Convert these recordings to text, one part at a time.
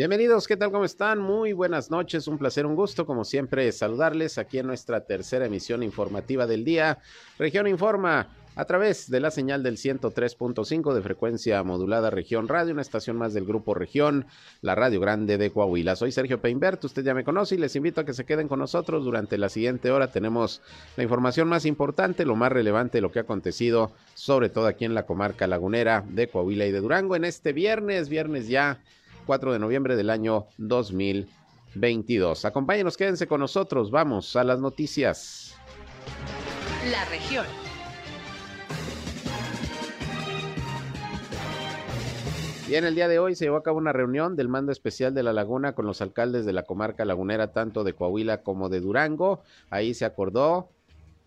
Bienvenidos, ¿qué tal? ¿Cómo están? Muy buenas noches, un placer, un gusto, como siempre, saludarles aquí en nuestra tercera emisión informativa del día. Región Informa, a través de la señal del 103.5 de frecuencia modulada Región Radio, una estación más del Grupo Región, la Radio Grande de Coahuila. Soy Sergio Peinbert, usted ya me conoce y les invito a que se queden con nosotros durante la siguiente hora. Tenemos la información más importante, lo más relevante lo que ha acontecido, sobre todo aquí en la comarca lagunera de Coahuila y de Durango, en este viernes, viernes ya 4 de noviembre del año 2022. Acompáñenos, quédense con nosotros, vamos a las noticias. La región. Bien, el día de hoy se llevó a cabo una reunión del mando especial de la laguna con los alcaldes de la comarca lagunera, tanto de Coahuila como de Durango. Ahí se acordó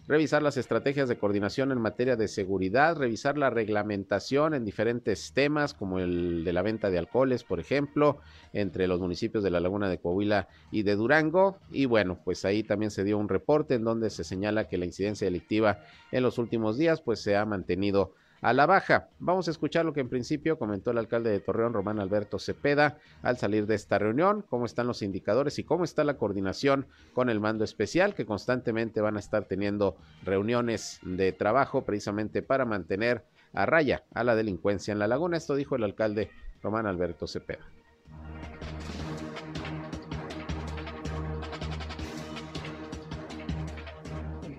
revisar las estrategias de coordinación en materia de seguridad, revisar la reglamentación en diferentes temas como el de la venta de alcoholes, por ejemplo, entre los municipios de la Laguna de Coahuila y de Durango. Y bueno, pues ahí también se dio un reporte en donde se señala que la incidencia delictiva en los últimos días pues se ha mantenido a la baja. Vamos a escuchar lo que en principio comentó el alcalde de Torreón, Román Alberto Cepeda, al salir de esta reunión, cómo están los indicadores y cómo está la coordinación con el mando especial, que constantemente van a estar teniendo reuniones de trabajo precisamente para mantener a raya a la delincuencia en la laguna. Esto dijo el alcalde Román Alberto Cepeda.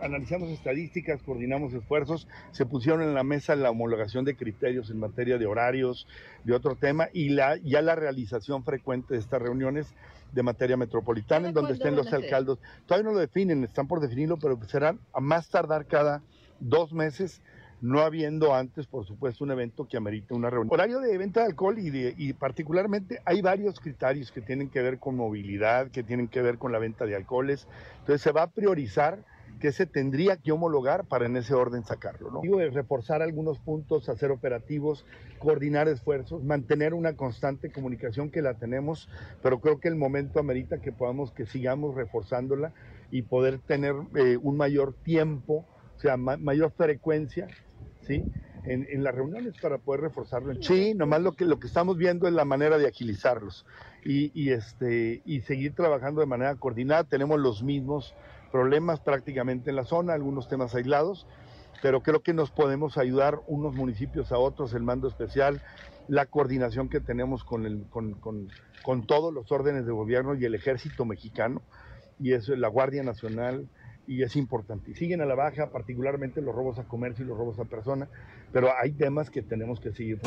Analizamos estadísticas, coordinamos esfuerzos, se pusieron en la mesa la homologación de criterios en materia de horarios, de otro tema, y la, ya la realización frecuente de estas reuniones de materia metropolitana, en donde estén los alcaldes. Todavía no lo definen, están por definirlo, pero serán a más tardar cada dos meses no habiendo antes, por supuesto, un evento que amerite una reunión. Horario de venta de alcohol y, y, particularmente hay varios criterios que tienen que ver con movilidad, que tienen que ver con la venta de alcoholes. Entonces se va a priorizar que se tendría que homologar para en ese orden sacarlo. ¿no? Digo, reforzar algunos puntos, hacer operativos, coordinar esfuerzos, mantener una constante comunicación que la tenemos, pero creo que el momento amerita que podamos, que sigamos reforzándola y poder tener eh, un mayor tiempo, o sea, mayor frecuencia, ¿sí? En, en, las reuniones para poder reforzarlo. Sí, nomás lo que, lo que estamos viendo es la manera de agilizarlos y, y, este, y seguir trabajando de manera coordinada. Tenemos los mismos problemas prácticamente en la zona, algunos temas aislados, pero creo que nos podemos ayudar unos municipios a otros, el mando especial, la coordinación que tenemos con, el, con, con, con todos los órdenes de gobierno y el ejército mexicano, y es la Guardia Nacional, y es importante. Siguen a la baja, particularmente los robos a comercio y los robos a persona, pero hay temas que tenemos que seguir.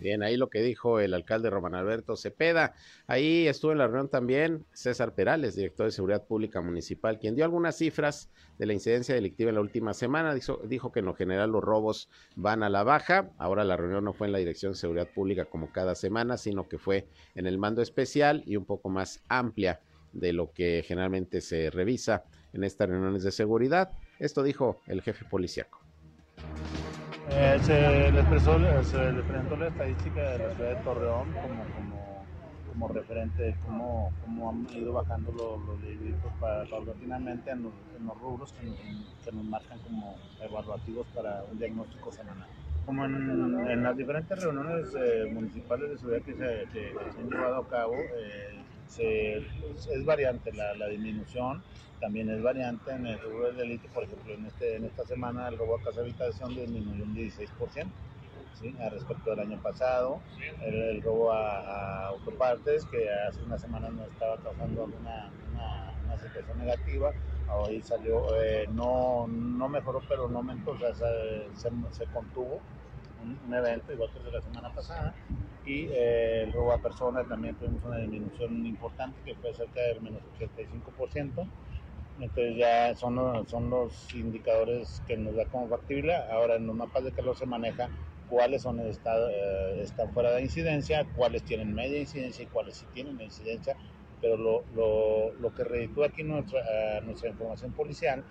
Bien, ahí lo que dijo el alcalde Román Alberto Cepeda. Ahí estuvo en la reunión también César Perales, director de Seguridad Pública Municipal, quien dio algunas cifras de la incidencia delictiva en la última semana. Dijo, dijo que en lo general los robos van a la baja. Ahora la reunión no fue en la Dirección de Seguridad Pública como cada semana, sino que fue en el mando especial y un poco más amplia de lo que generalmente se revisa en estas reuniones de seguridad. Esto dijo el jefe policíaco. Eh, se, les presentó, se les presentó la estadística de la ciudad de Torreón como, como, como referente de cómo, cómo, han ido bajando los, los delitos paulatinamente en los, en los rubros que, que, nos marcan como evaluativos para un diagnóstico semanal. Como en, en las diferentes reuniones eh, municipales de seguridad que se, que se, han llevado a cabo, eh, se, es variante la, la disminución también es variante en el rubro del delito, por ejemplo, en, este, en esta semana el robo a casa habitación disminuyó un 16%, ¿sí? a respecto del año pasado, el, el robo a, autopartes, que hace una semana no estaba causando alguna una, una situación negativa, hoy salió, eh, no, no mejoró, pero no aumentó, o sea, se, se, se contuvo un, un, evento igual que el de la semana pasada, y eh, el robo a personas también tuvimos una disminución importante que fue cerca del menos 85%. Entonces ya son los, son los indicadores que nos da como factible. Ahora en los mapas de calor se maneja cuáles son está, eh, están fuera de incidencia, cuáles tienen media incidencia y cuáles sí tienen incidencia pero lo, lo, lo que reditúa aquí nuestra, nuestra información policial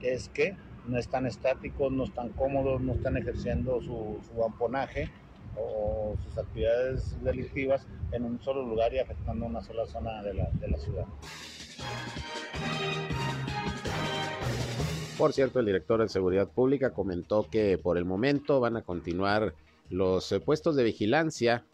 es que no están estáticos, no están cómodos, no están ejerciendo su, amponaje o sus actividades delictivas en un solo lugar y afectando una sola zona de la, de la ciudad. Por cierto, el director de Seguridad Pública comentó que por el momento van a continuar los eh, puestos de vigilancia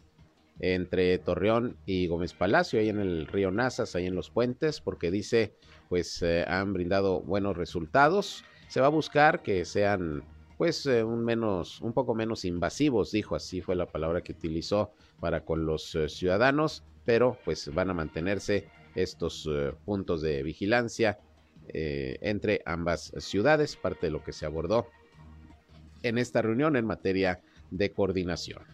entre Torreón y Gómez Palacio, ahí en el río Nazas, ahí en los puentes, porque dice, pues eh, han brindado buenos resultados. Se va a buscar que sean, pues, eh, un menos, un poco menos invasivos, dijo, así fue la palabra que utilizó para con los eh, ciudadanos, pero pues van a mantenerse estos puntos de vigilancia entre ambas ciudades, parte de lo que se abordó en esta reunión en materia de coordinación.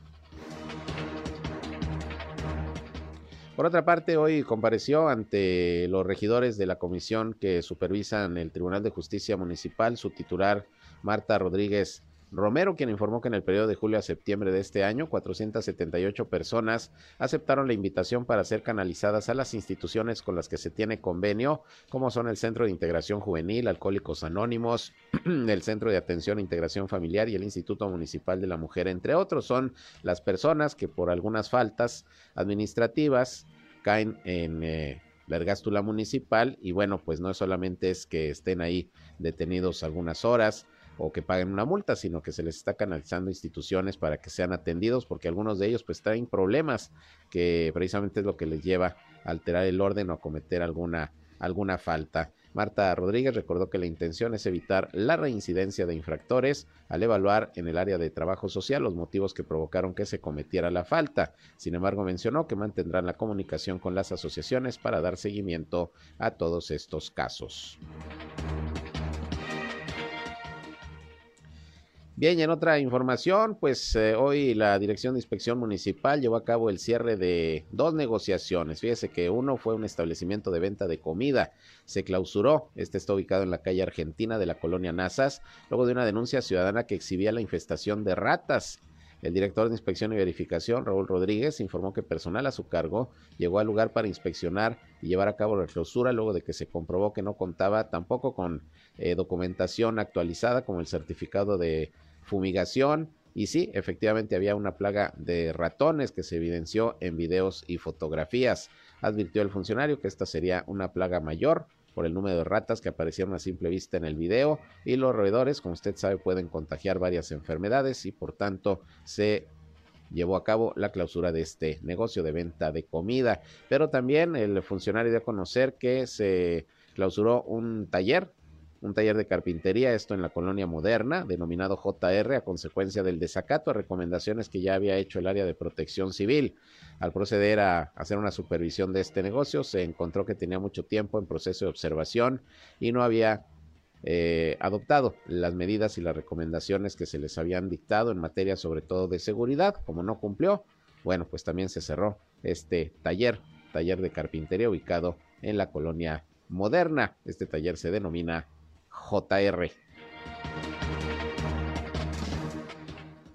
Por otra parte, hoy compareció ante los regidores de la comisión que supervisan el Tribunal de Justicia Municipal su titular Marta Rodríguez Romero, quien informó que en el periodo de julio a septiembre de este año, 478 personas aceptaron la invitación para ser canalizadas a las instituciones con las que se tiene convenio, como son el Centro de Integración Juvenil, Alcohólicos Anónimos, el Centro de Atención e Integración Familiar y el Instituto Municipal de la Mujer, entre otros. Son las personas que por algunas faltas administrativas caen en eh, la ergástula municipal y bueno, pues no solamente es que estén ahí detenidos algunas horas o que paguen una multa, sino que se les está canalizando instituciones para que sean atendidos porque algunos de ellos pues traen problemas que precisamente es lo que les lleva a alterar el orden o a cometer alguna alguna falta. Marta Rodríguez recordó que la intención es evitar la reincidencia de infractores al evaluar en el área de trabajo social los motivos que provocaron que se cometiera la falta. Sin embargo, mencionó que mantendrán la comunicación con las asociaciones para dar seguimiento a todos estos casos. Bien, y en otra información, pues eh, hoy la Dirección de Inspección Municipal llevó a cabo el cierre de dos negociaciones. Fíjese que uno fue un establecimiento de venta de comida. Se clausuró. Este está ubicado en la calle Argentina de la colonia Nazas, luego de una denuncia ciudadana que exhibía la infestación de ratas. El director de Inspección y Verificación, Raúl Rodríguez, informó que personal a su cargo llegó al lugar para inspeccionar y llevar a cabo la clausura luego de que se comprobó que no contaba tampoco con eh, documentación actualizada como el certificado de fumigación y sí, efectivamente había una plaga de ratones que se evidenció en videos y fotografías. Advirtió el funcionario que esta sería una plaga mayor por el número de ratas que aparecieron a simple vista en el video y los roedores, como usted sabe, pueden contagiar varias enfermedades y por tanto se llevó a cabo la clausura de este negocio de venta de comida. Pero también el funcionario dio a conocer que se clausuró un taller un taller de carpintería, esto en la colonia moderna, denominado JR, a consecuencia del desacato a recomendaciones que ya había hecho el área de protección civil. Al proceder a hacer una supervisión de este negocio, se encontró que tenía mucho tiempo en proceso de observación y no había eh, adoptado las medidas y las recomendaciones que se les habían dictado en materia sobre todo de seguridad. Como no cumplió, bueno, pues también se cerró este taller, taller de carpintería ubicado en la colonia moderna. Este taller se denomina JR.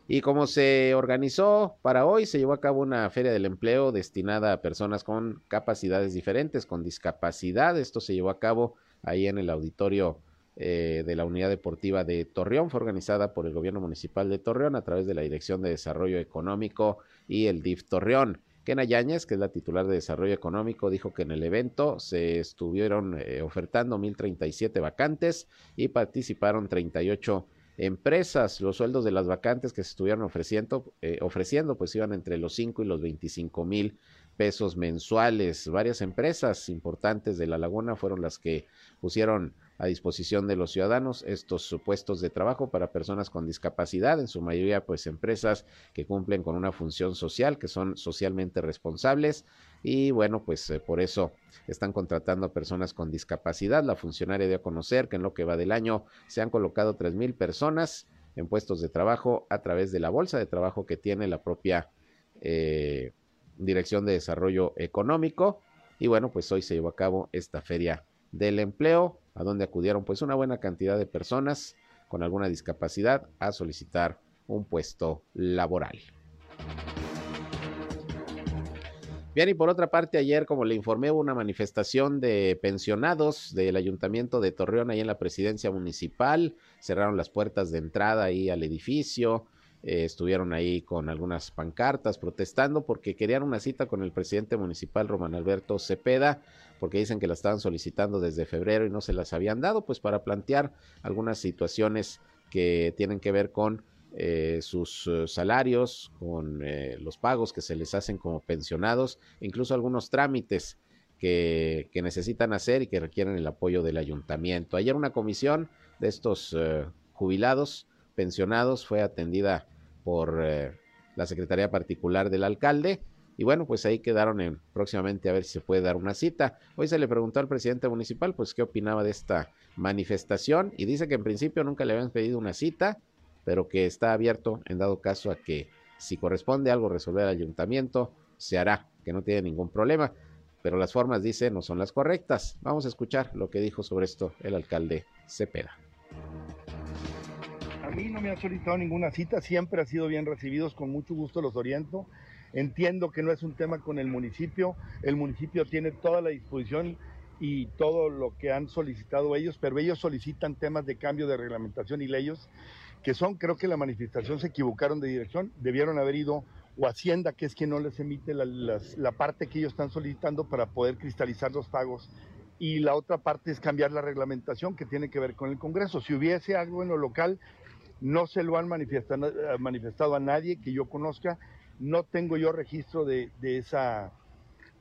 Y como se organizó para hoy, se llevó a cabo una feria del empleo destinada a personas con capacidades diferentes, con discapacidad. Esto se llevó a cabo ahí en el auditorio eh, de la Unidad Deportiva de Torreón. Fue organizada por el Gobierno Municipal de Torreón a través de la Dirección de Desarrollo Económico y el DIF Torreón. Kena Yáñez, que es la titular de Desarrollo Económico, dijo que en el evento se estuvieron eh, ofertando 1.037 vacantes y participaron 38 empresas. Los sueldos de las vacantes que se estuvieron ofreciendo, eh, ofreciendo pues iban entre los 5 y los 25 mil pesos mensuales. Varias empresas importantes de La Laguna fueron las que pusieron a disposición de los ciudadanos estos puestos de trabajo para personas con discapacidad, en su mayoría pues empresas que cumplen con una función social, que son socialmente responsables y bueno pues eh, por eso están contratando a personas con discapacidad. La funcionaria dio a conocer que en lo que va del año se han colocado tres mil personas en puestos de trabajo a través de la bolsa de trabajo que tiene la propia eh, Dirección de Desarrollo Económico y bueno pues hoy se llevó a cabo esta feria del empleo, a donde acudieron pues una buena cantidad de personas con alguna discapacidad a solicitar un puesto laboral. Bien, y por otra parte, ayer, como le informé, hubo una manifestación de pensionados del Ayuntamiento de Torreón ahí en la presidencia municipal. Cerraron las puertas de entrada ahí al edificio. Eh, estuvieron ahí con algunas pancartas protestando porque querían una cita con el presidente municipal Román Alberto Cepeda, porque dicen que la estaban solicitando desde febrero y no se las habían dado, pues para plantear algunas situaciones que tienen que ver con eh, sus eh, salarios, con eh, los pagos que se les hacen como pensionados, incluso algunos trámites que, que, necesitan hacer y que requieren el apoyo del ayuntamiento. Ayer una comisión de estos jubilados, pensionados, fue atendida por la Secretaría Particular del Alcalde. Y bueno, pues ahí quedaron en, próximamente a ver si se puede dar una cita. Hoy se le preguntó al presidente municipal, pues qué opinaba de esta manifestación y dice que en principio nunca le habían pedido una cita, pero que está abierto en dado caso a que si corresponde algo resolver al ayuntamiento, se hará, que no tiene ningún problema. Pero las formas, dice, no son las correctas. Vamos a escuchar lo que dijo sobre esto el alcalde Cepeda. Mí no me han solicitado ninguna cita, siempre ha sido bien recibidos, con mucho gusto los oriento. Entiendo que no es un tema con el municipio, el municipio tiene toda la disposición y todo lo que han solicitado ellos, pero ellos solicitan temas de cambio de reglamentación y leyes que son, creo que la manifestación se equivocaron de dirección, debieron haber ido o Hacienda, que es quien no les emite la, la, parte que ellos están solicitando para poder cristalizar los pagos. Y la otra parte es cambiar la reglamentación que tiene que ver con el Congreso. Si hubiese algo en lo local, no se lo han manifestado, manifestado a nadie que yo conozca. No tengo yo registro de, de, esa,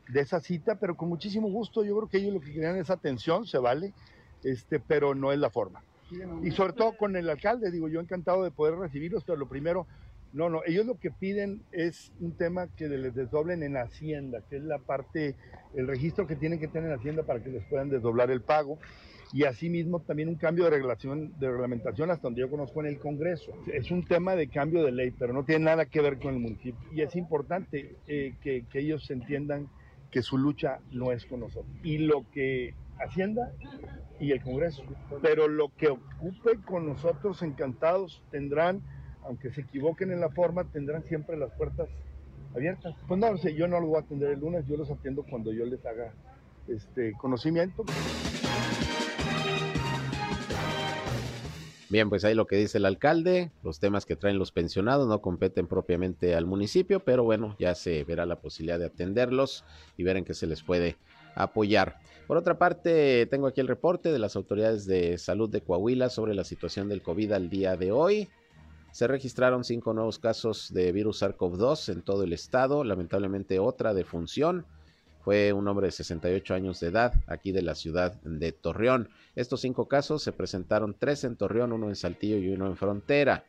de esa cita, pero con muchísimo gusto. Yo creo que ellos lo que querían es atención, se vale, este, pero no es la forma. Y sobre todo con el alcalde, digo, yo encantado de poder recibirlos, pero lo primero, no, no, ellos lo que piden es un tema que les desdoblen en Hacienda, que es la parte, el registro que tienen que tener en Hacienda para que les puedan desdoblar el pago. Y asimismo también un cambio de, regulación, de reglamentación hasta donde yo conozco en el Congreso. Es un tema de cambio de ley, pero no tiene nada que ver con el municipio. Y es importante eh, que, que ellos entiendan que su lucha no es con nosotros. Y lo que Hacienda y el Congreso. Pero lo que ocupe con nosotros encantados tendrán, aunque se equivoquen en la forma, tendrán siempre las puertas abiertas. Pues no sé, yo no los voy a atender el lunes, yo los atiendo cuando yo les haga este conocimiento. Bien, pues ahí lo que dice el alcalde, los temas que traen los pensionados no competen propiamente al municipio, pero bueno, ya se verá la posibilidad de atenderlos y ver en qué se les puede apoyar. Por otra parte, tengo aquí el reporte de las autoridades de salud de Coahuila sobre la situación del COVID al día de hoy. Se registraron cinco nuevos casos de virus SARS-CoV-2 en todo el estado, lamentablemente otra defunción. Fue un hombre de 68 años de edad, aquí de la ciudad de Torreón. Estos cinco casos se presentaron tres en Torreón, uno en Saltillo y uno en Frontera.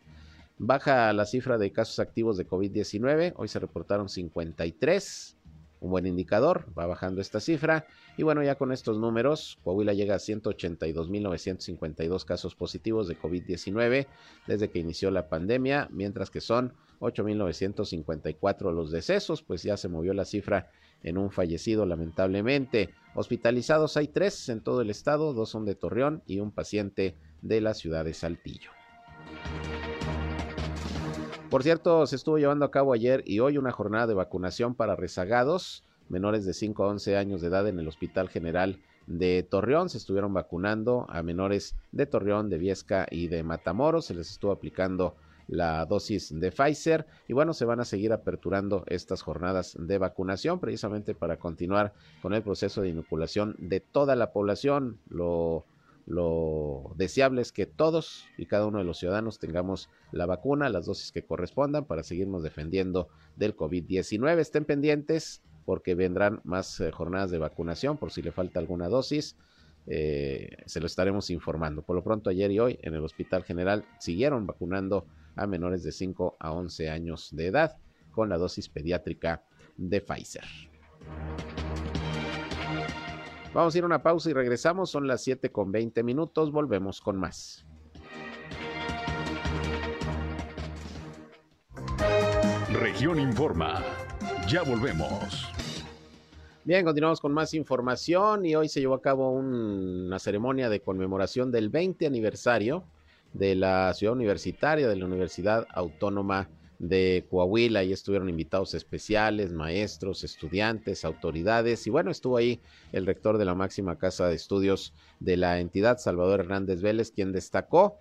Baja la cifra de casos activos de COVID-19, hoy se reportaron 53 un buen indicador, va bajando esta cifra. Y bueno, ya con estos números, Coahuila llega a 182.952 casos positivos de COVID-19 desde que inició la pandemia, mientras que son 8.954 los decesos, pues ya se movió la cifra en un fallecido lamentablemente. Hospitalizados hay tres en todo el estado, dos son de Torreón y un paciente de la ciudad de Saltillo. Por cierto, se estuvo llevando a cabo ayer y hoy una jornada de vacunación para rezagados menores de 5 a 11 años de edad en el Hospital General de Torreón. Se estuvieron vacunando a menores de Torreón, de Viesca y de Matamoros. Se les estuvo aplicando la dosis de Pfizer y bueno, se van a seguir aperturando estas jornadas de vacunación precisamente para continuar con el proceso de inoculación de toda la población. Lo lo deseable es que todos y cada uno de los ciudadanos tengamos la vacuna, las dosis que correspondan para seguirnos defendiendo del COVID-19. Estén pendientes porque vendrán más eh, jornadas de vacunación por si le falta alguna dosis. Eh, se lo estaremos informando. Por lo pronto, ayer y hoy en el Hospital General siguieron vacunando a menores de 5 a 11 años de edad con la dosis pediátrica de Pfizer. Vamos a ir a una pausa y regresamos. Son las 7 con 20 minutos. Volvemos con más. Región Informa. Ya volvemos. Bien, continuamos con más información y hoy se llevó a cabo una ceremonia de conmemoración del 20 aniversario de la ciudad universitaria de la Universidad Autónoma de Coahuila. Ahí estuvieron invitados especiales, maestros, estudiantes, autoridades. Y bueno, estuvo ahí el rector de la máxima casa de estudios de la entidad, Salvador Hernández Vélez, quien destacó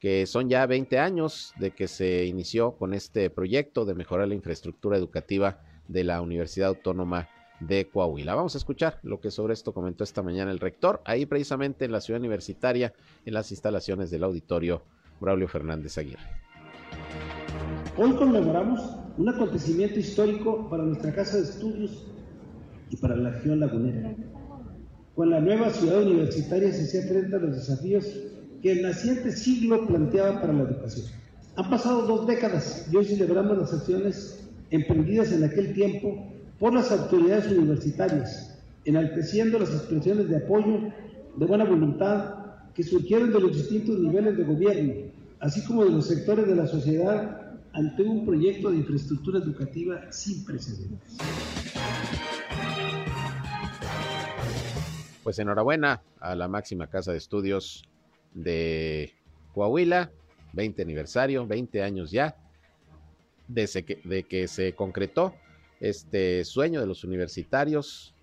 que son ya 20 años de que se inició con este proyecto de mejorar la infraestructura educativa de la Universidad Autónoma de Coahuila. Vamos a escuchar lo que sobre esto comentó esta mañana el rector, ahí precisamente en la ciudad universitaria, en las instalaciones del auditorio Braulio Fernández Aguirre. Hoy conmemoramos un acontecimiento histórico para nuestra casa de estudios y para la región lagunera. Con la nueva ciudad universitaria se enfrenta a los desafíos que el naciente siglo planteaba para la educación. Han pasado dos décadas y hoy celebramos las acciones emprendidas en aquel tiempo por las autoridades universitarias, enalteciendo las expresiones de apoyo, de buena voluntad que surgieron de los distintos niveles de gobierno, así como de los sectores de la sociedad ante un proyecto de infraestructura educativa sin precedentes. Pues enhorabuena a la máxima casa de estudios de Coahuila, 20 aniversario, 20 años ya, desde que, de que se concretó este sueño de los universitarios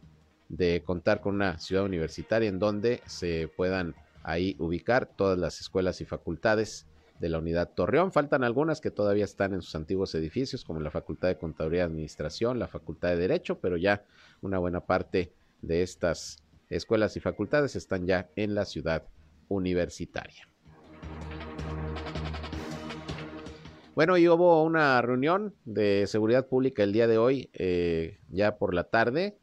de contar con una ciudad universitaria en donde se puedan ahí ubicar todas las escuelas y facultades de la unidad Torreón. Faltan algunas que todavía están en sus antiguos edificios, como la Facultad de Contaduría y Administración, la Facultad de Derecho, pero ya una buena parte de estas escuelas y facultades están ya en la ciudad universitaria. Bueno, y hubo una reunión de seguridad pública el día de hoy, eh, ya por la tarde.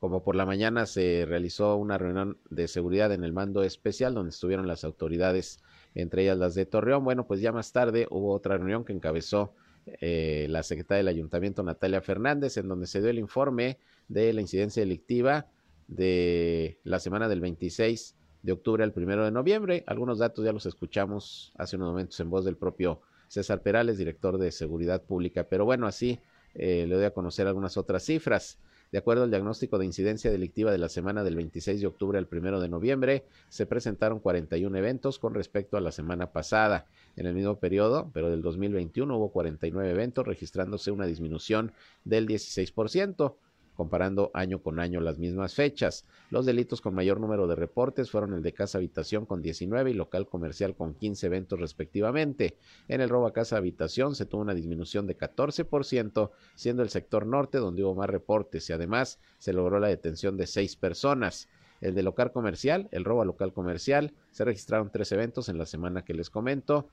Como por la mañana se realizó una reunión de seguridad en el mando especial, donde estuvieron las autoridades entre ellas las de Torreón. Bueno, pues ya más tarde hubo otra reunión que encabezó eh, la secretaria del ayuntamiento Natalia Fernández, en donde se dio el informe de la incidencia delictiva de la semana del 26 de octubre al primero de noviembre. Algunos datos ya los escuchamos hace unos momentos en voz del propio César Perales, director de Seguridad Pública. Pero bueno, así eh, le doy a conocer algunas otras cifras. De acuerdo al diagnóstico de incidencia delictiva de la semana del 26 de octubre al 1 de noviembre, se presentaron 41 eventos con respecto a la semana pasada. En el mismo periodo, pero del 2021, hubo 49 eventos, registrándose una disminución del 16% comparando año con año las mismas fechas. Los delitos con mayor número de reportes fueron el de casa habitación con 19 y local comercial con 15 eventos respectivamente. En el robo a casa habitación se tuvo una disminución de 14%, siendo el sector norte donde hubo más reportes y además se logró la detención de seis personas. El de local comercial, el robo a local comercial, se registraron tres eventos en la semana que les comento,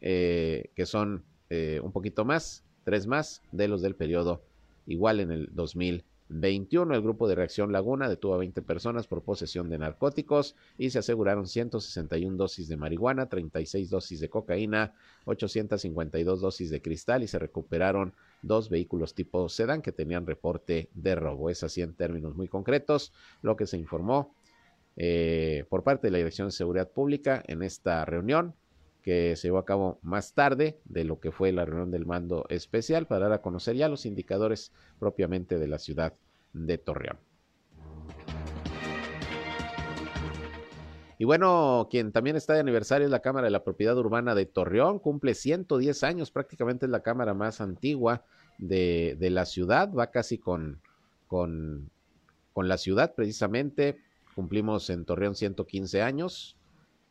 eh, que son eh, un poquito más, tres más de los del periodo igual en el 2000 21. El grupo de reacción Laguna detuvo a 20 personas por posesión de narcóticos y se aseguraron 161 dosis de marihuana, 36 dosis de cocaína, 852 dosis de cristal y se recuperaron dos vehículos tipo sedán que tenían reporte de robo. Es así en términos muy concretos lo que se informó eh, por parte de la Dirección de Seguridad Pública en esta reunión que se llevó a cabo más tarde de lo que fue la reunión del mando especial para dar a conocer ya los indicadores propiamente de la ciudad de Torreón. Y bueno, quien también está de aniversario es la Cámara de la Propiedad Urbana de Torreón, cumple 110 años, prácticamente es la Cámara más antigua de, de la ciudad, va casi con, con, con la ciudad precisamente, cumplimos en Torreón 115 años,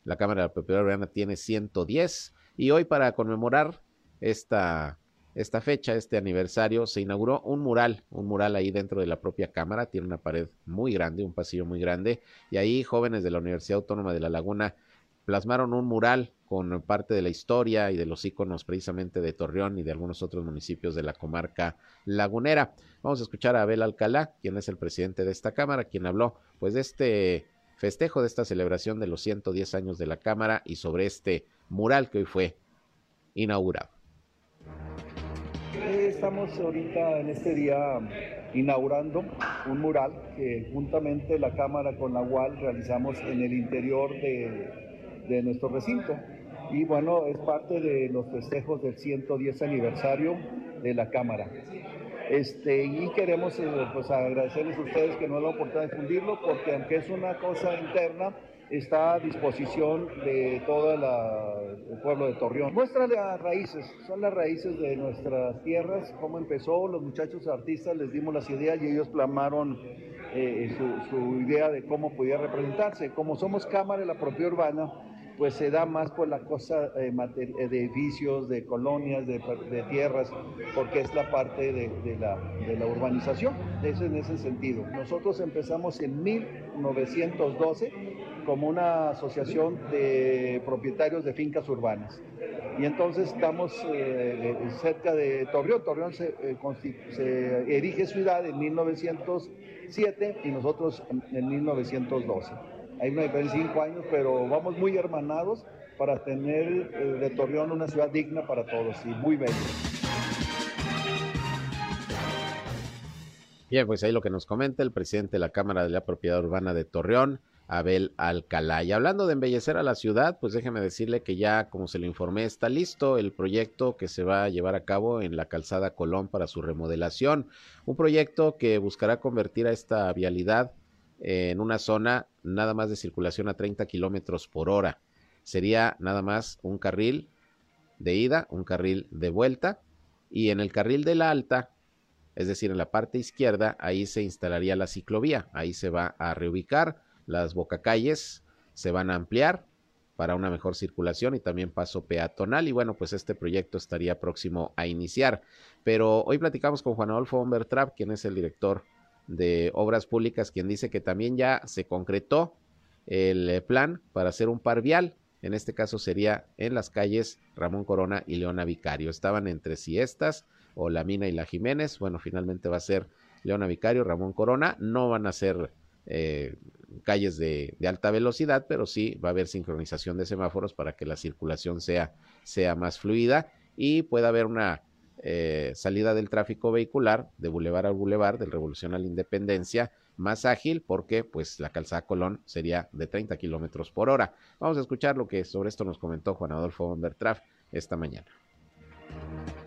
la Cámara de la Propiedad Urbana tiene 110 y hoy para conmemorar esta, esta fecha, este aniversario, se inauguró un mural, un mural ahí dentro de la propia Cámara, tiene una pared muy grande, un pasillo muy grande y ahí jóvenes de la Universidad Autónoma de La Laguna plasmaron un mural con parte de la historia y de los íconos precisamente de Torreón y de algunos otros municipios de la comarca lagunera. Vamos a escuchar a Abel Alcalá, quien es el presidente de esta Cámara, quien habló pues de este festejo de esta celebración de los 110 años de la Cámara y sobre este mural que hoy fue inaugurado. Estamos ahorita en este día inaugurando un mural que juntamente la Cámara con la UAL realizamos en el interior de, de nuestro recinto. Y bueno, es parte de los festejos del 110 aniversario de la Cámara. Este, y queremos eh, pues, agradecerles a ustedes que nos la oportunidad de difundirlo, porque aunque es una cosa interna, está a disposición de todo el pueblo de Torreón. Muestra las raíces, son las raíces de nuestras tierras, cómo empezó, los muchachos artistas les dimos las ideas y ellos plasmaron eh, su, su, idea de cómo podía representarse. Como somos Cámara de la Propiedad Urbana, pues se da más por la cosa eh, eh, de edificios, de colonias, de, tierras, porque es la parte de, la, urbanización. Eso en ese sentido. Nosotros empezamos en 1912 como una asociación de propietarios de fincas urbanas. Y entonces estamos eh, cerca de Torreón. Torreón se, se erige ciudad en 1907 y nosotros en 1912. Hay una diferencia cinco años, pero vamos muy hermanados para tener eh, de Torreón una ciudad digna para todos y muy bella. Bien, pues ahí lo que nos comenta el presidente de la Cámara de la Propiedad Urbana de Torreón, Abel Alcalá. Y hablando de embellecer a la ciudad, pues déjeme decirle que ya, como se lo informé, está listo el proyecto que se va a llevar a cabo en la calzada Colón para su remodelación. Un proyecto que buscará convertir a esta vialidad en una zona nada más de circulación a 30 kilómetros por hora. Sería nada más un carril de ida, un carril de vuelta, y en el carril de la alta, es decir, en la parte izquierda, ahí se instalaría la ciclovía, ahí se va a reubicar, las bocacalles se van a ampliar para una mejor circulación y también paso peatonal. Y bueno, pues este proyecto estaría próximo a iniciar. Pero hoy platicamos con Juan Adolfo Humbertrap, quien es el director de Obras Públicas, quien dice que también ya se concretó el eh, plan para hacer un par vial. En este caso sería en las calles Ramón Corona y Leona Vicario. Estaban entre si estas o la Mina y la Jiménez. Bueno, finalmente va a ser Leona Vicario, Ramón Corona. No van a ser eh, calles de, de, alta velocidad, pero sí va a haber sincronización de semáforos para que la circulación sea, sea más fluida y pueda haber una eh, salida del tráfico vehicular de bulevar a bulevar, del Revolución a la Independencia, más ágil porque pues la calzada Colón sería de 30 kilómetros por hora. Vamos a escuchar lo que sobre esto nos comentó Juan Adolfo Bertraf esta mañana.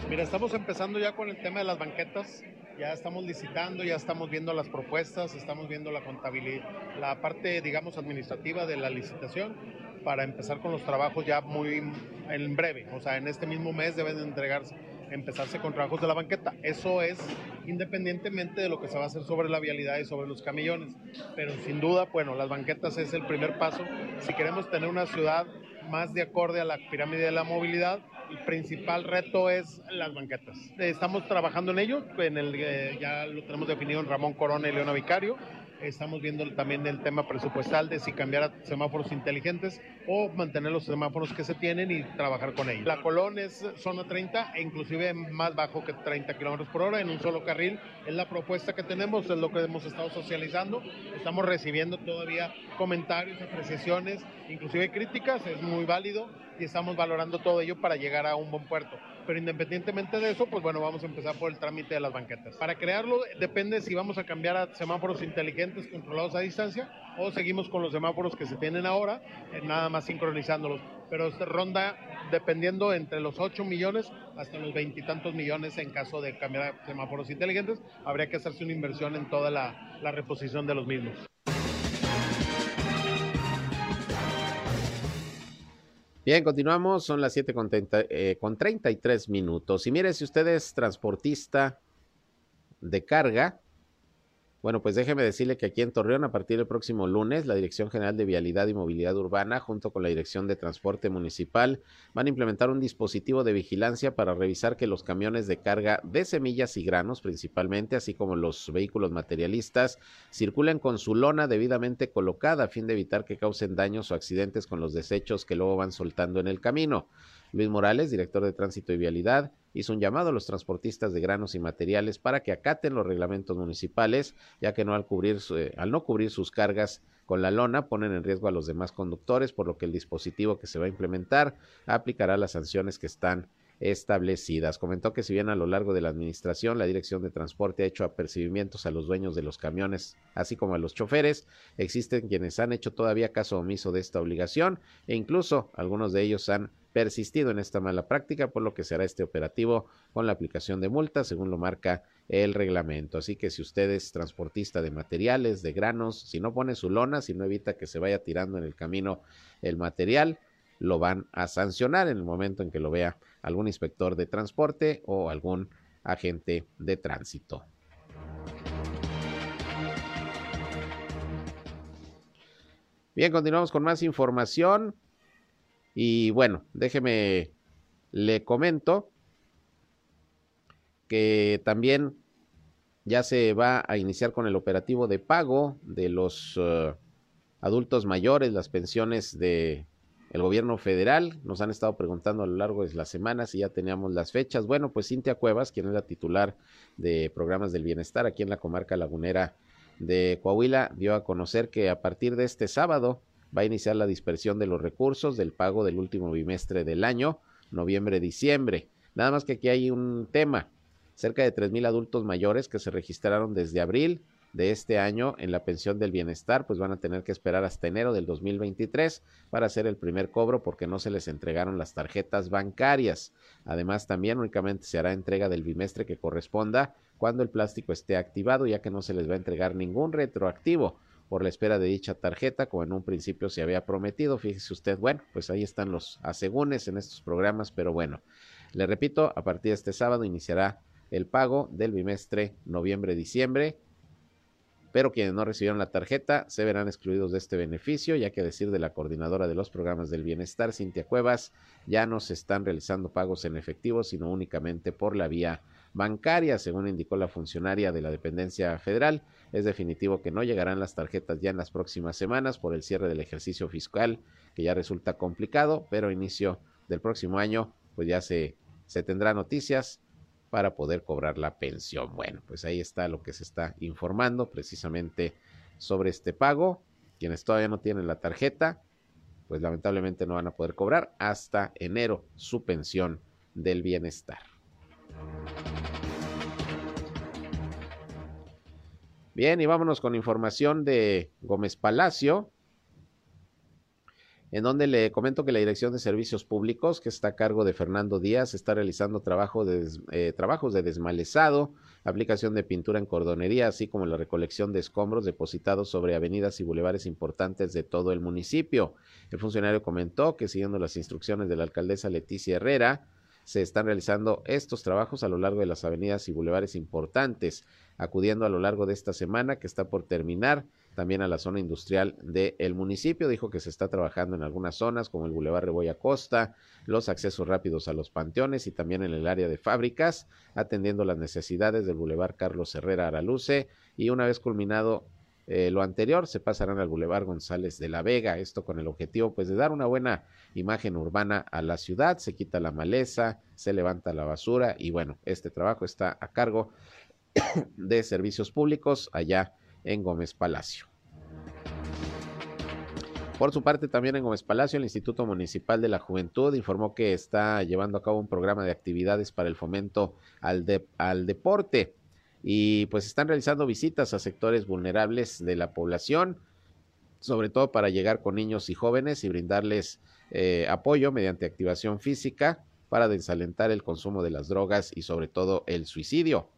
Mira, estamos empezando ya con el tema de las banquetas, ya estamos licitando, ya estamos viendo las propuestas, estamos viendo la contabilidad, la parte, digamos, administrativa de la licitación para empezar con los trabajos ya muy en breve, o sea, en este mismo mes deben de entregarse empezarse con trabajos de la banqueta. Eso es independientemente de lo que se va a hacer sobre la vialidad y sobre los camillones. Pero sin duda, bueno, las banquetas es el primer paso. Si queremos tener una ciudad más de acorde a la pirámide de la movilidad, el principal reto es las banquetas. Estamos trabajando en ello, en el, eh, ya lo tenemos definido en Ramón Corona y Leona Vicario. Estamos viendo también el tema presupuestal de si cambiar a semáforos inteligentes o mantener los semáforos que se tienen y trabajar con ellos. La Colón es zona 30 e inclusive más bajo que 30 kilómetros por hora en un solo carril. Es la propuesta que tenemos, es lo que hemos estado socializando. Estamos recibiendo todavía comentarios, apreciaciones, inclusive críticas. Es muy válido y estamos valorando todo ello para llegar a un buen puerto. Pero independientemente de eso, pues bueno, vamos a empezar por el trámite de las banquetas. Para crearlo depende si vamos a cambiar a semáforos inteligentes controlados a distancia o seguimos con los semáforos que se tienen ahora, eh, nada más sincronizándolos. Pero ronda dependiendo entre los 8 millones hasta los veintitantos millones en caso de cambiar semáforos inteligentes. Habría que hacerse una inversión en toda la, la reposición de los mismos. Bien, continuamos, son las 7 con, eh, con 33 minutos. Y mire, si usted es transportista de carga, bueno, pues déjeme decirle que aquí en Torreón, a partir del próximo lunes, la Dirección General de Vialidad y Movilidad Urbana, junto con la Dirección de Transporte Municipal, van a implementar un dispositivo de vigilancia para revisar que los camiones de carga de semillas y granos, principalmente, así como los vehículos materialistas, circulen con su lona debidamente colocada a fin de evitar que causen daños o accidentes con los desechos que luego van soltando en el camino. Luis Morales, director de Tránsito y Vialidad, hizo un llamado a los transportistas de granos y materiales para que acaten los reglamentos municipales, ya que no al, cubrir, eh, al no cubrir sus cargas con la lona ponen en riesgo a los demás conductores, por lo que el dispositivo que se va a implementar aplicará las sanciones que están establecidas. Comentó que si bien a lo largo de la administración la Dirección de Transporte ha hecho apercibimientos a los dueños de los camiones, así como a los choferes, existen quienes han hecho todavía caso omiso de esta obligación e incluso algunos de ellos han persistido en esta mala práctica, por lo que será este operativo con la aplicación de multas, según lo marca el reglamento. Así que si usted es transportista de materiales, de granos, si no pone su lona, si no evita que se vaya tirando en el camino el material, lo van a sancionar en el momento en que lo vea algún inspector de transporte o algún agente de tránsito. Bien, continuamos con más información. Y bueno, déjeme, le comento que también ya se va a iniciar con el operativo de pago de los uh, adultos mayores, las pensiones de el gobierno federal. Nos han estado preguntando a lo largo de las semanas si ya teníamos las fechas. Bueno, pues Cintia Cuevas, quien es la titular de programas del bienestar aquí en la comarca lagunera de Coahuila, dio a conocer que a partir de este sábado va a iniciar la dispersión de los recursos del pago del último bimestre del año, noviembre-diciembre. Nada más que aquí hay un tema. Cerca de tres mil adultos mayores que se registraron desde abril de este año en la pensión del bienestar, pues van a tener que esperar hasta enero del 2023 para hacer el primer cobro porque no se les entregaron las tarjetas bancarias. Además, también únicamente se hará entrega del bimestre que corresponda cuando el plástico esté activado, ya que no se les va a entregar ningún retroactivo por la espera de dicha tarjeta, como en un principio se había prometido. Fíjese usted, bueno, pues ahí están los asegúnes en estos programas, pero bueno, le repito, a partir de este sábado iniciará el pago del bimestre noviembre-diciembre pero quienes no recibieron la tarjeta se verán excluidos de este beneficio, ya que a decir de la coordinadora de los programas del bienestar, Cintia Cuevas, ya no se están realizando pagos en efectivo, sino únicamente por la vía bancaria, según indicó la funcionaria de la dependencia federal. Es definitivo que no llegarán las tarjetas ya en las próximas semanas por el cierre del ejercicio fiscal, que ya resulta complicado, pero a inicio del próximo año, pues ya se, se tendrá noticias para poder cobrar la pensión. Bueno, pues ahí está lo que se está informando precisamente sobre este pago. Quienes todavía no tienen la tarjeta, pues lamentablemente no van a poder cobrar hasta enero su pensión del bienestar. Bien, y vámonos con información de Gómez Palacio en donde le comento que la Dirección de Servicios Públicos, que está a cargo de Fernando Díaz, está realizando trabajo de, eh, trabajos de desmalezado, aplicación de pintura en cordonería, así como la recolección de escombros depositados sobre avenidas y bulevares importantes de todo el municipio. El funcionario comentó que siguiendo las instrucciones de la alcaldesa Leticia Herrera, se están realizando estos trabajos a lo largo de las avenidas y bulevares importantes, acudiendo a lo largo de esta semana que está por terminar también a la zona industrial del municipio. Dijo que se está trabajando en algunas zonas como el Boulevard Reboya Costa, los accesos rápidos a los panteones y también en el área de fábricas, atendiendo las necesidades del Boulevard Carlos Herrera Araluce y una vez culminado eh, lo anterior, se pasarán al Boulevard González de la Vega, esto con el objetivo pues de dar una buena imagen urbana a la ciudad, se quita la maleza, se levanta la basura y bueno, este trabajo está a cargo de servicios públicos allá en Gómez Palacio. Por su parte, también en Gómez Palacio, el Instituto Municipal de la Juventud informó que está llevando a cabo un programa de actividades para el fomento al, deporte y pues están realizando visitas a sectores vulnerables de la población, sobre todo para llegar con niños y jóvenes y brindarles eh, apoyo mediante activación física para desalentar el consumo de las drogas y sobre todo el suicidio.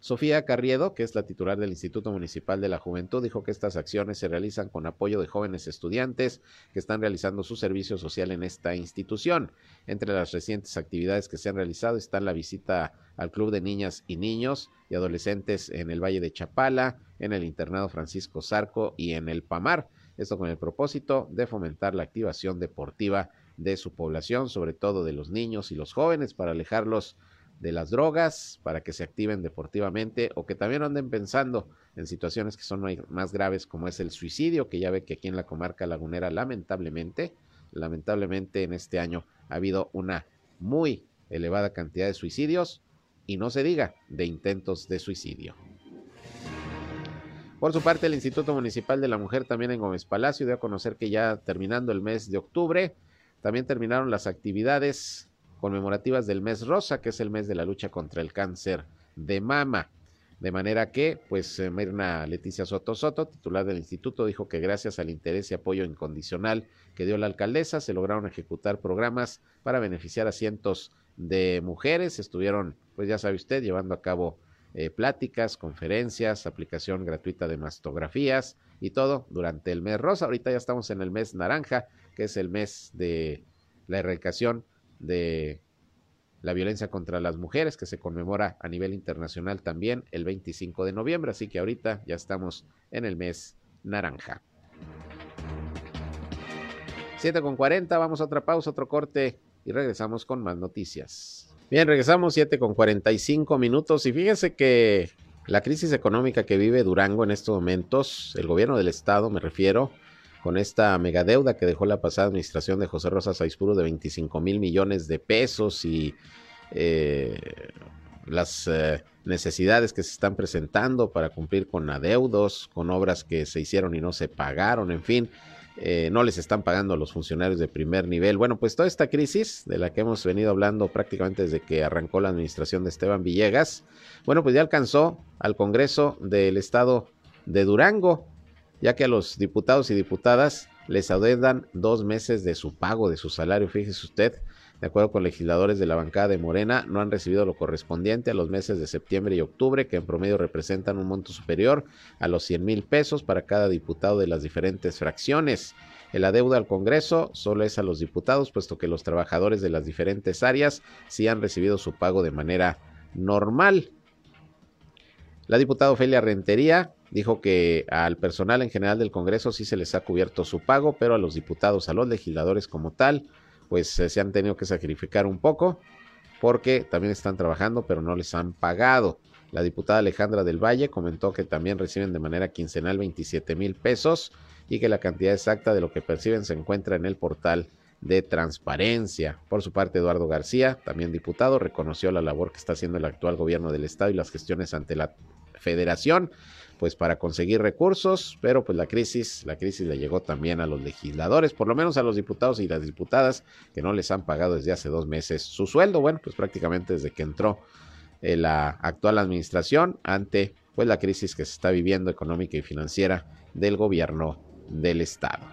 Sofía Carriedo, que es la titular del Instituto Municipal de la Juventud, dijo que estas acciones se realizan con apoyo de jóvenes estudiantes que están realizando su servicio social en esta institución. Entre las recientes actividades que se han realizado están la visita al Club de Niñas y Niños y Adolescentes en el Valle de Chapala, en el Internado Francisco Zarco y en el Pamar. Esto con el propósito de fomentar la activación deportiva de su población, sobre todo de los niños y los jóvenes, para alejarlos de las drogas para que se activen deportivamente o que también anden pensando en situaciones que son más graves como es el suicidio, que ya ve que aquí en la comarca lagunera lamentablemente, lamentablemente en este año ha habido una muy elevada cantidad de suicidios y no se diga de intentos de suicidio. Por su parte, el Instituto Municipal de la Mujer también en Gómez Palacio dio a conocer que ya terminando el mes de octubre, también terminaron las actividades conmemorativas del mes rosa, que es el mes de la lucha contra el cáncer de mama. De manera que, pues, eh, Mirna Leticia Soto Soto, titular del instituto, dijo que gracias al interés y apoyo incondicional que dio la alcaldesa, se lograron ejecutar programas para beneficiar a cientos de mujeres. Estuvieron, pues ya sabe usted, llevando a cabo eh, pláticas, conferencias, aplicación gratuita de mastografías y todo durante el mes rosa. Ahorita ya estamos en el mes naranja, que es el mes de la erradicación de la violencia contra las mujeres, que se conmemora a nivel internacional también el 25 de noviembre. Así que ahorita ya estamos en el mes naranja. 7 con 40, vamos a otra pausa, otro corte y regresamos con más noticias. Bien, regresamos 7 con 45 minutos y fíjense que la crisis económica que vive Durango en estos momentos, el gobierno del estado me refiero, con esta megadeuda que dejó la pasada administración de José Rosa Saizpuro de 25 mil millones de pesos y eh, las eh, necesidades que se están presentando para cumplir con adeudos, con obras que se hicieron y no se pagaron, en fin, eh, no les están pagando a los funcionarios de primer nivel. Bueno, pues toda esta crisis de la que hemos venido hablando prácticamente desde que arrancó la administración de Esteban Villegas, bueno, pues ya alcanzó al Congreso del Estado de Durango ya que a los diputados y diputadas les adeudan dos meses de su pago, de su salario. Fíjese usted, de acuerdo con legisladores de la bancada de Morena, no han recibido lo correspondiente a los meses de septiembre y octubre, que en promedio representan un monto superior a los 100 mil pesos para cada diputado de las diferentes fracciones. El adeudo al Congreso solo es a los diputados, puesto que los trabajadores de las diferentes áreas sí han recibido su pago de manera normal. La diputada Ofelia Rentería dijo que al personal en general del Congreso sí se les ha cubierto su pago, pero a los diputados, a los legisladores como tal, pues eh, se han tenido que sacrificar un poco porque también están trabajando, pero no les han pagado. La diputada Alejandra del Valle comentó que también reciben de manera quincenal 27 mil pesos y que la cantidad exacta de lo que perciben se encuentra en el portal de transparencia. Por su parte, Eduardo García, también diputado, reconoció la labor que está haciendo el actual gobierno del Estado y las gestiones ante la federación pues para conseguir recursos, pero pues la crisis, la crisis le llegó también a los legisladores, por lo menos a los diputados y las diputadas que no les han pagado desde hace dos meses su sueldo, bueno, pues prácticamente desde que entró eh, la actual administración ante pues la crisis que se está viviendo económica y financiera del gobierno del estado.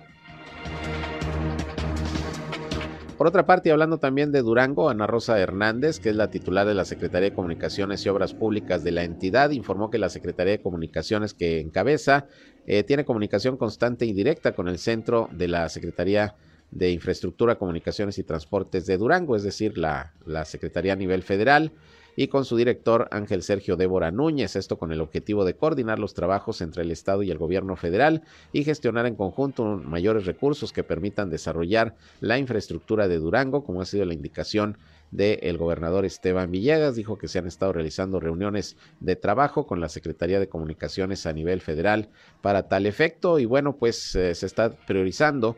Por otra parte, hablando también de Durango, Ana Rosa Hernández, que es la titular de la Secretaría de Comunicaciones y Obras Públicas de la entidad, informó que la Secretaría de Comunicaciones que encabeza eh, tiene comunicación constante y directa con el centro de la Secretaría de Infraestructura, Comunicaciones y Transportes de Durango, es decir, la, la Secretaría a nivel federal y con su director Ángel Sergio Débora Núñez, esto con el objetivo de coordinar los trabajos entre el Estado y el gobierno federal y gestionar en conjunto mayores recursos que permitan desarrollar la infraestructura de Durango, como ha sido la indicación del gobernador Esteban Villegas. Dijo que se han estado realizando reuniones de trabajo con la Secretaría de Comunicaciones a nivel federal para tal efecto y bueno, pues eh, se está priorizando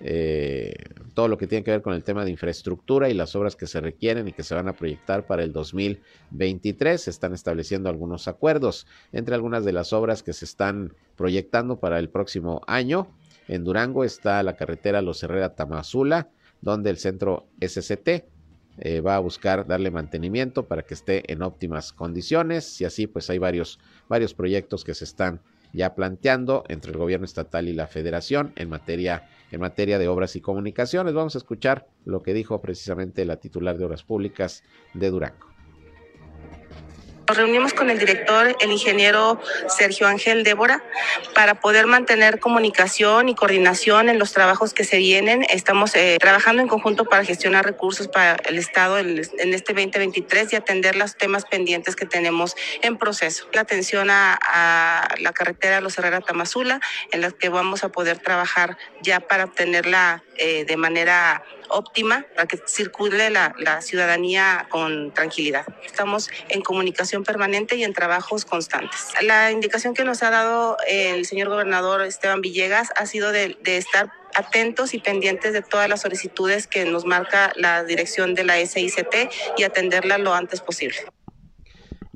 eh, todo lo que tiene que ver con el tema de infraestructura y las obras que se requieren y que se van a proyectar para el 2023. Se están estableciendo algunos acuerdos entre algunas de las obras que se están proyectando para el próximo año. En Durango está la carretera Los Herrera Tamazula, donde el centro SCT eh, va a buscar darle mantenimiento para que esté en óptimas condiciones y así pues hay varios, varios proyectos que se están ya planteando entre el gobierno estatal y la federación en materia en materia de obras y comunicaciones. Vamos a escuchar lo que dijo precisamente la titular de Obras Públicas de Durango. Nos reunimos con el director, el ingeniero Sergio Ángel Débora, para poder mantener comunicación y coordinación en los trabajos que se vienen. Estamos eh, trabajando en conjunto para gestionar recursos para el Estado en, este 2023 y atender los temas pendientes que tenemos en proceso. La atención a, la carretera Los Herrera Tamazula, en la que vamos a poder trabajar ya para obtenerla eh, de manera óptima para que circule la, ciudadanía con tranquilidad. Estamos en comunicación permanente y en trabajos constantes. La indicación que nos ha dado el señor gobernador Esteban Villegas ha sido de, de estar atentos y pendientes de todas las solicitudes que nos marca la dirección de la SICT y atenderla lo antes posible.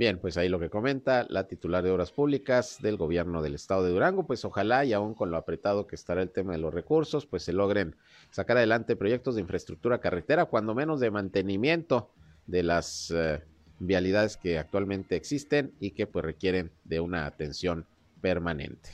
Bien, pues ahí lo que comenta la titular de Obras Públicas del gobierno del estado de Durango, pues ojalá y aún con lo apretado que estará el tema de los recursos, pues se logren sacar adelante proyectos de infraestructura carretera, cuando menos de mantenimiento de las eh, vialidades que actualmente existen y que pues requieren de una atención permanente.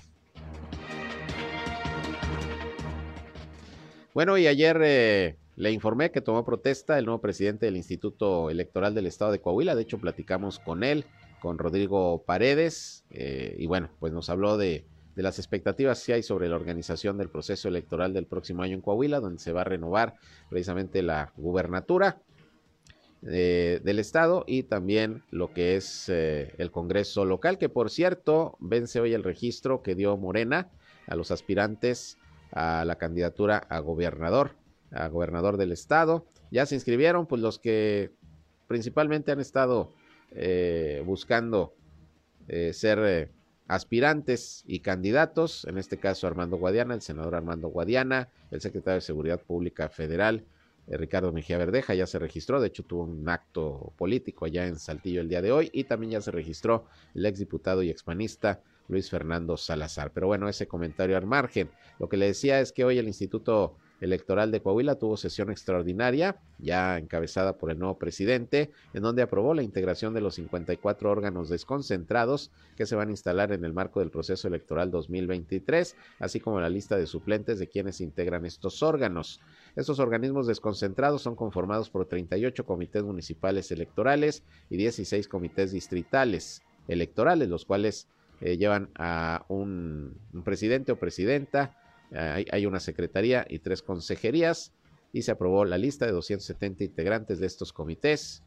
Bueno, y ayer eh, le informé que tomó protesta el nuevo presidente del Instituto Electoral del Estado de Coahuila. De hecho, platicamos con él, con Rodrigo Paredes, eh, y bueno, pues nos habló de, las expectativas que hay sobre la organización del proceso electoral del próximo año en Coahuila, donde se va a renovar precisamente la gubernatura eh, del estado y también lo que es eh, el Congreso local, que por cierto vence hoy el registro que dio Morena a los aspirantes a la candidatura a gobernador, a gobernador del estado. Ya se inscribieron, pues los que principalmente han estado eh, buscando ser aspirantes y candidatos, en este caso Armando Guadiana, el senador Armando Guadiana, el secretario de Seguridad Pública Federal, eh, Ricardo Mejía Verdeja, ya se registró, de hecho tuvo un acto político allá en Saltillo el día de hoy, y también ya se registró el exdiputado y expanista Luis Fernando Salazar. Pero bueno, ese comentario al margen. Lo que le decía es que hoy el Instituto Electoral de Coahuila tuvo sesión extraordinaria, ya encabezada por el nuevo presidente, en donde aprobó la integración de los 54 órganos desconcentrados que se van a instalar en el marco del proceso electoral 2023, así como la lista de suplentes de quienes integran estos órganos. Estos organismos desconcentrados son conformados por 38 comités municipales electorales y 16 comités distritales electorales, los cuales eh, llevan a un presidente o presidenta, hay, una secretaría y tres consejerías y se aprobó la lista de 270 integrantes de estos comités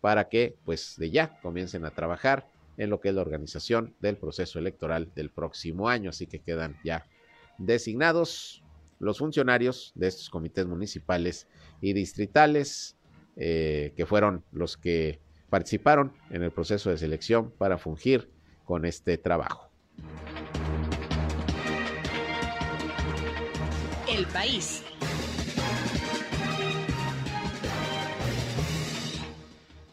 para que pues de ya comiencen a trabajar en lo que es la organización del proceso electoral del próximo año. Así que quedan ya designados los funcionarios de estos comités municipales y distritales eh, que fueron los que participaron en el proceso de selección para fungir con este trabajo. El país.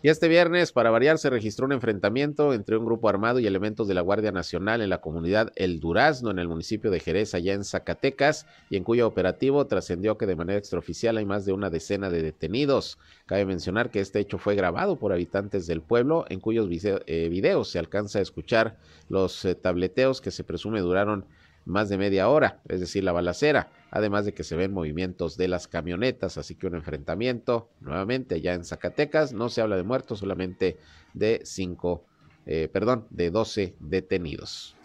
Y este viernes, para variar, se registró un enfrentamiento entre un grupo armado y elementos de la Guardia Nacional en la comunidad El Durazno, en el municipio de Jerez, allá en Zacatecas, y en cuyo operativo trascendió que de manera extraoficial hay más de una decena de detenidos. Cabe mencionar que este hecho fue grabado por habitantes del pueblo, en cuyos eh, videos se alcanza a escuchar los eh, tableteos que se presume duraron más de media hora, es decir, la balacera, además de que se ven movimientos de las camionetas, así que un enfrentamiento nuevamente ya en Zacatecas, no se habla de muertos, solamente de cinco, eh, perdón, de doce detenidos.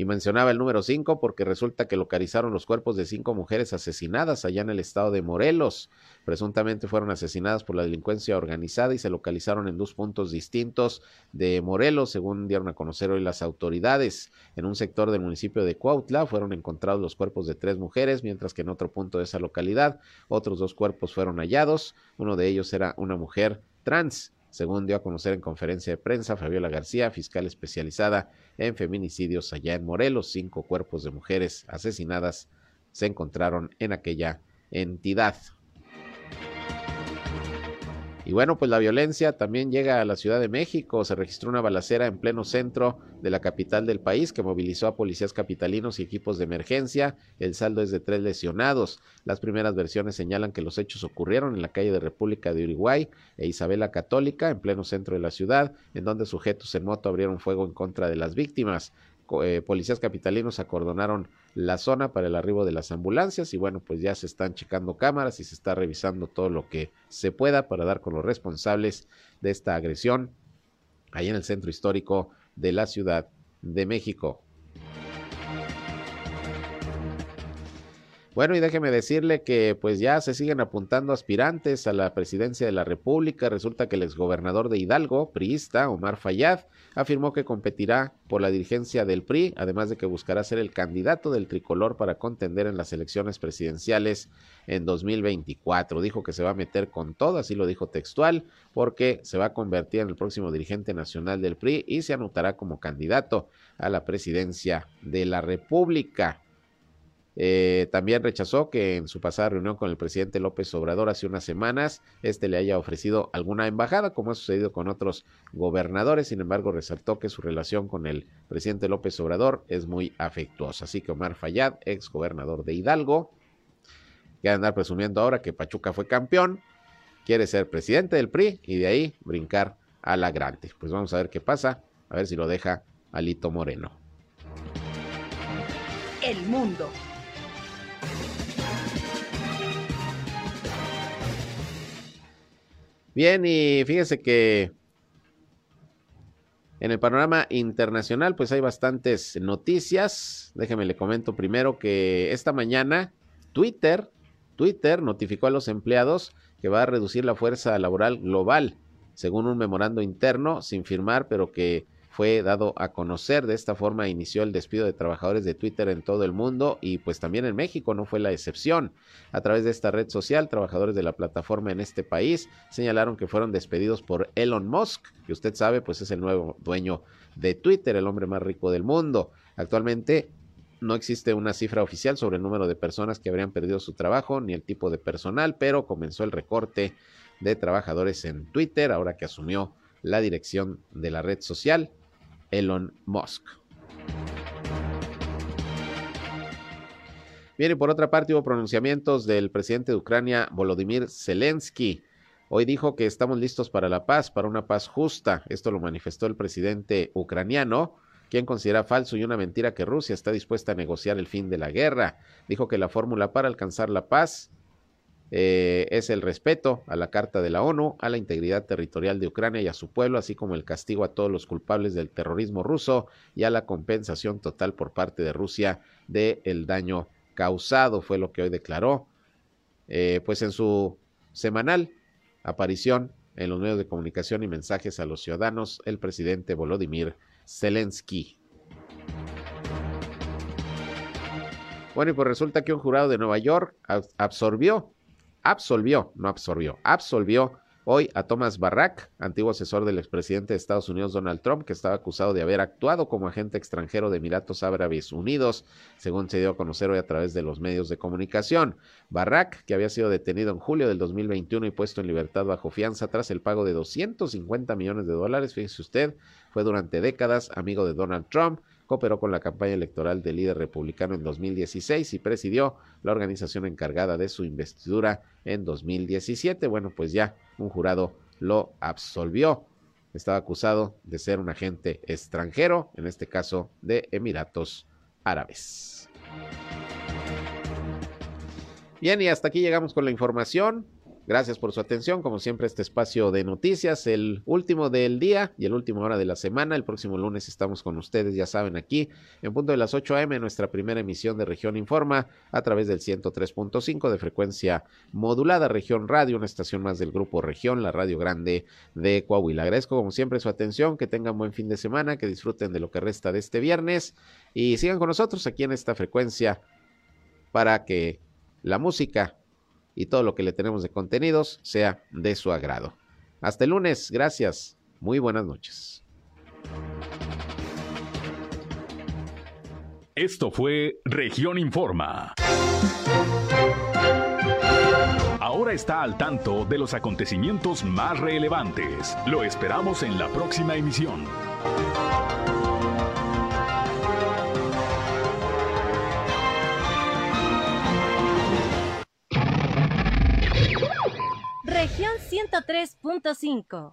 Y mencionaba el número 5 porque resulta que localizaron los cuerpos de cinco mujeres asesinadas allá en el estado de Morelos. Presuntamente fueron asesinadas por la delincuencia organizada y se localizaron en dos puntos distintos de Morelos, según dieron a conocer hoy las autoridades. En un sector del municipio de Cuautla fueron encontrados los cuerpos de tres mujeres, mientras que en otro punto de esa localidad otros dos cuerpos fueron hallados. Uno de ellos era una mujer trans según dio a conocer en conferencia de prensa Fabiola García, fiscal especializada en feminicidios allá en Morelos. Cinco cuerpos de mujeres asesinadas se encontraron en aquella entidad. Y bueno, pues la violencia también llega a la Ciudad de México. Se registró una balacera en pleno centro de la capital del país que movilizó a policías capitalinos y equipos de emergencia. El saldo es de tres lesionados. Las primeras versiones señalan que los hechos ocurrieron en la calle de República de Uruguay e Isabela Católica, en pleno centro de la ciudad, en donde sujetos en moto abrieron fuego en contra de las víctimas. Eh, policías capitalinos acordonaron la zona para el arribo de las ambulancias y bueno, pues ya se están checando cámaras y se está revisando todo lo que se pueda para dar con los responsables de esta agresión ahí en el centro histórico de la Ciudad de México. Bueno, y déjeme decirle que pues ya se siguen apuntando aspirantes a la presidencia de la República. Resulta que el exgobernador de Hidalgo, priista, Omar Fayad, afirmó que competirá por la dirigencia del PRI, además de que buscará ser el candidato del tricolor para contender en las elecciones presidenciales en 2024. Dijo que se va a meter con todo, así lo dijo textual, porque se va a convertir en el próximo dirigente nacional del PRI y se anotará como candidato a la presidencia de la República. Eh, también rechazó que en su pasada reunión con el presidente López Obrador hace unas semanas, este le haya ofrecido alguna embajada, como ha sucedido con otros gobernadores. Sin embargo, resaltó que su relación con el presidente López Obrador es muy afectuosa. Así que Omar Fayad, ex gobernador de Hidalgo, que andar presumiendo ahora que Pachuca fue campeón, quiere ser presidente del PRI y de ahí brincar a la grande. Pues vamos a ver qué pasa, a ver si lo deja Alito Moreno. El mundo. Bien, y fíjese que en el panorama internacional, pues hay bastantes noticias. Déjeme le comento primero que esta mañana Twitter, Twitter notificó a los empleados que va a reducir la fuerza laboral global, según un memorando interno sin firmar, pero que fue dado a conocer. De esta forma inició el despido de trabajadores de Twitter en todo el mundo y pues también en México no fue la excepción. A través de esta red social, trabajadores de la plataforma en este país señalaron que fueron despedidos por Elon Musk, que usted sabe pues es el nuevo dueño de Twitter, el hombre más rico del mundo. Actualmente no existe una cifra oficial sobre el número de personas que habrían perdido su trabajo ni el tipo de personal, pero comenzó el recorte de trabajadores en Twitter ahora que asumió la dirección de la red social Elon Musk. Bien, y por otra parte hubo pronunciamientos del presidente de Ucrania, Volodymyr Zelensky. Hoy dijo que estamos listos para la paz, para una paz justa. Esto lo manifestó el presidente ucraniano, quien considera falso y una mentira que Rusia está dispuesta a negociar el fin de la guerra. Dijo que la fórmula para alcanzar la paz eh, es el respeto a la Carta de la ONU, a la integridad territorial de Ucrania y a su pueblo, así como el castigo a todos los culpables del terrorismo ruso y a la compensación total por parte de Rusia del el daño causado, fue lo que hoy declaró. Eh, pues en su semanal aparición en los medios de comunicación y mensajes a los ciudadanos, el presidente Volodymyr Zelensky. Bueno, y pues resulta que un jurado de Nueva York absorbió absolvió, no absorbió, absolvió hoy a Thomas Barrack, antiguo asesor del expresidente de Estados Unidos Donald Trump, que estaba acusado de haber actuado como agente extranjero de Emiratos Árabes Unidos, según se dio a conocer hoy a través de los medios de comunicación. Barrack, que había sido detenido en julio del 2021 y puesto en libertad bajo fianza tras el pago de 250 millones de dólares, fíjese usted, fue durante décadas amigo de Donald Trump, cooperó con la campaña electoral del líder republicano en 2016 y presidió la organización encargada de su investidura en 2017. Bueno, pues ya un jurado lo absolvió. Estaba acusado de ser un agente extranjero, en este caso de Emiratos Árabes. Bien, y hasta aquí llegamos con la información. Gracias por su atención. Como siempre, este espacio de noticias, el último del día y el último hora de la semana. El próximo lunes estamos con ustedes, ya saben, aquí en punto de las 8 a.m., nuestra primera emisión de Región Informa a través del 103.5 de frecuencia modulada. Región Radio, una estación más del grupo Región, la Radio Grande de Coahuila. Agradezco, como siempre, su atención. Que tengan buen fin de semana, que disfruten de lo que resta de este viernes y sigan con nosotros aquí en esta frecuencia para que la música y todo lo que le tenemos de contenidos sea de su agrado. Hasta el lunes, gracias, muy buenas noches. Esto fue Región Informa. Ahora está al tanto de los acontecimientos más relevantes. Lo esperamos en la próxima emisión. 103.5